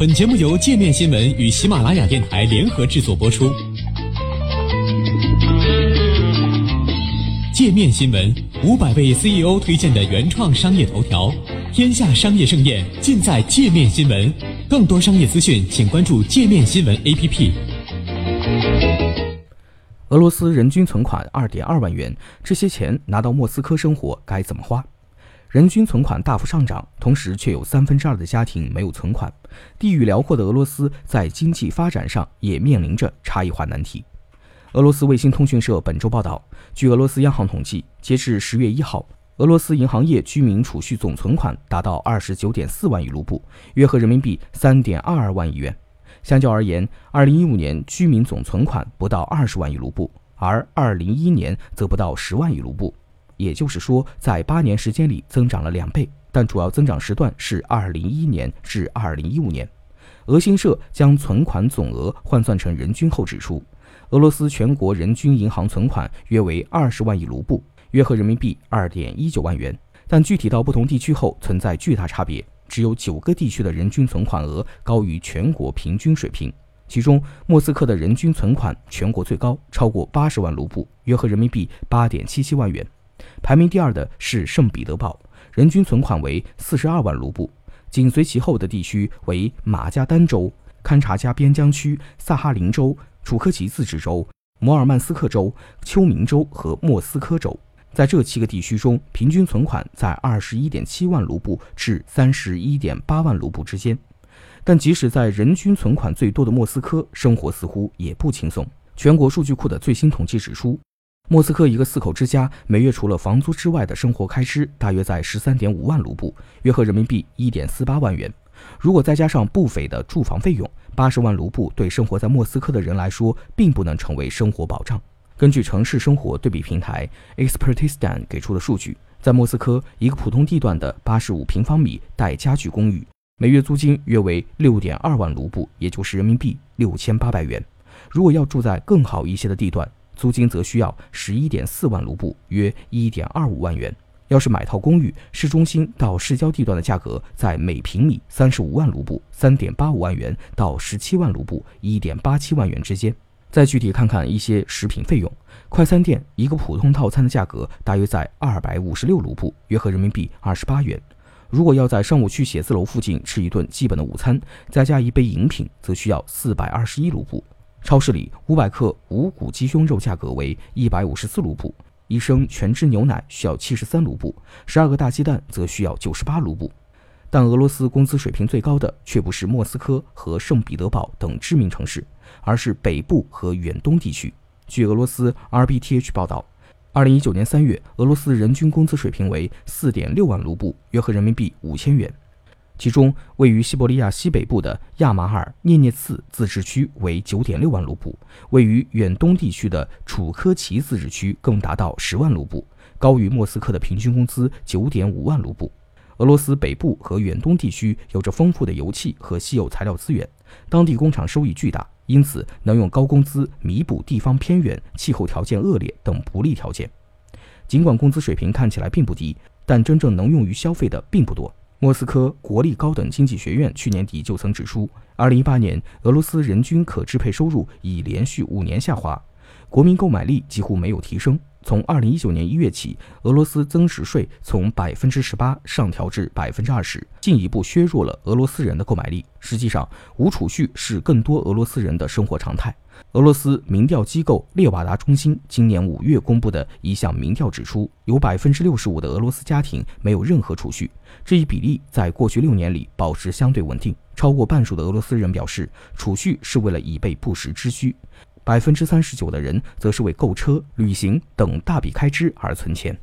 本节目由界面新闻与喜马拉雅电台联合制作播出。界面新闻五百位 CEO 推荐的原创商业头条，天下商业盛宴尽在界面新闻。更多商业资讯，请关注界面新闻 APP。俄罗斯人均存款二点二万元，这些钱拿到莫斯科生活该怎么花？人均存款大幅上涨，同时却有三分之二的家庭没有存款。地域辽阔的俄罗斯在经济发展上也面临着差异化难题。俄罗斯卫星通讯社本周报道，据俄罗斯央行统计，截至十月一号，俄罗斯银行业居民储蓄总存款达到二十九点四万亿卢布，约合人民币三点二二万亿元。相较而言，二零一五年居民总存款不到二十万亿卢布，而二零一一年则不到十万亿卢布。也就是说，在八年时间里增长了两倍，但主要增长时段是二零一一年至二零一五年。俄新社将存款总额换算成人均后指出，俄罗斯全国人均银行存款约为二十万亿卢布，约合人民币二点一九万元。但具体到不同地区后，存在巨大差别，只有九个地区的人均存款额高于全国平均水平。其中，莫斯科的人均存款全国最高，超过八十万卢布，约合人民币八点七七万元。排名第二的是圣彼得堡，人均存款为四十二万卢布。紧随其后的地区为马加丹州、堪察加边疆区、萨哈林州、楚科奇自治州、摩尔曼斯克州、丘明州和莫斯科州。在这七个地区中，平均存款在二十一点七万卢布至三十一点八万卢布之间。但即使在人均存款最多的莫斯科，生活似乎也不轻松。全国数据库的最新统计指出。莫斯科一个四口之家每月除了房租之外的生活开支大约在十三点五万卢布，约合人民币一点四八万元。如果再加上不菲的住房费用，八十万卢布对生活在莫斯科的人来说并不能成为生活保障。根据城市生活对比平台 Expertistan 给出的数据，在莫斯科一个普通地段的八十五平方米带家具公寓，每月租金约为六点二万卢布，也就是人民币六千八百元。如果要住在更好一些的地段，租金则需要十一点四万卢布，约一点二五万元。要是买套公寓，市中心到市郊地段的价格在每平米三十五万卢布（三点八五万元）到十七万卢布（一点八七万元）之间。再具体看看一些食品费用，快餐店一个普通套餐的价格大约在二百五十六卢布，约合人民币二十八元。如果要在商务区写字楼附近吃一顿基本的午餐，再加一杯饮品，则需要四百二十一卢布。超市里五百克无骨鸡胸肉价格为一百五十四卢布，一升全脂牛奶需要七十三卢布，十二个大鸡蛋则需要九十八卢布。但俄罗斯工资水平最高的却不是莫斯科和圣彼得堡等知名城市，而是北部和远东地区。据俄罗斯 RBTH 报道，二零一九年三月，俄罗斯人均工资水平为四点六万卢布，约合人民币五千元。其中，位于西伯利亚西北部的亚马尔涅涅茨自治区为九点六万卢布，位于远东地区的楚科奇自治区更达到十万卢布，高于莫斯科的平均工资九点五万卢布。俄罗斯北部和远东地区有着丰富的油气和稀有材料资源，当地工厂收益巨大，因此能用高工资弥补地方偏远、气候条件恶劣等不利条件。尽管工资水平看起来并不低，但真正能用于消费的并不多。莫斯科国立高等经济学院去年底就曾指出，2018年俄罗斯人均可支配收入已连续五年下滑，国民购买力几乎没有提升。从2019年1月起，俄罗斯增值税从百分之十八上调至百分之二十，进一步削弱了俄罗斯人的购买力。实际上，无储蓄是更多俄罗斯人的生活常态。俄罗斯民调机构列瓦达中心今年五月公布的一项民调指出，有百分之六十五的俄罗斯家庭没有任何储蓄，这一比例在过去六年里保持相对稳定。超过半数的俄罗斯人表示，储蓄是为了以备不时之需，百分之三十九的人则是为购车、旅行等大笔开支而存钱。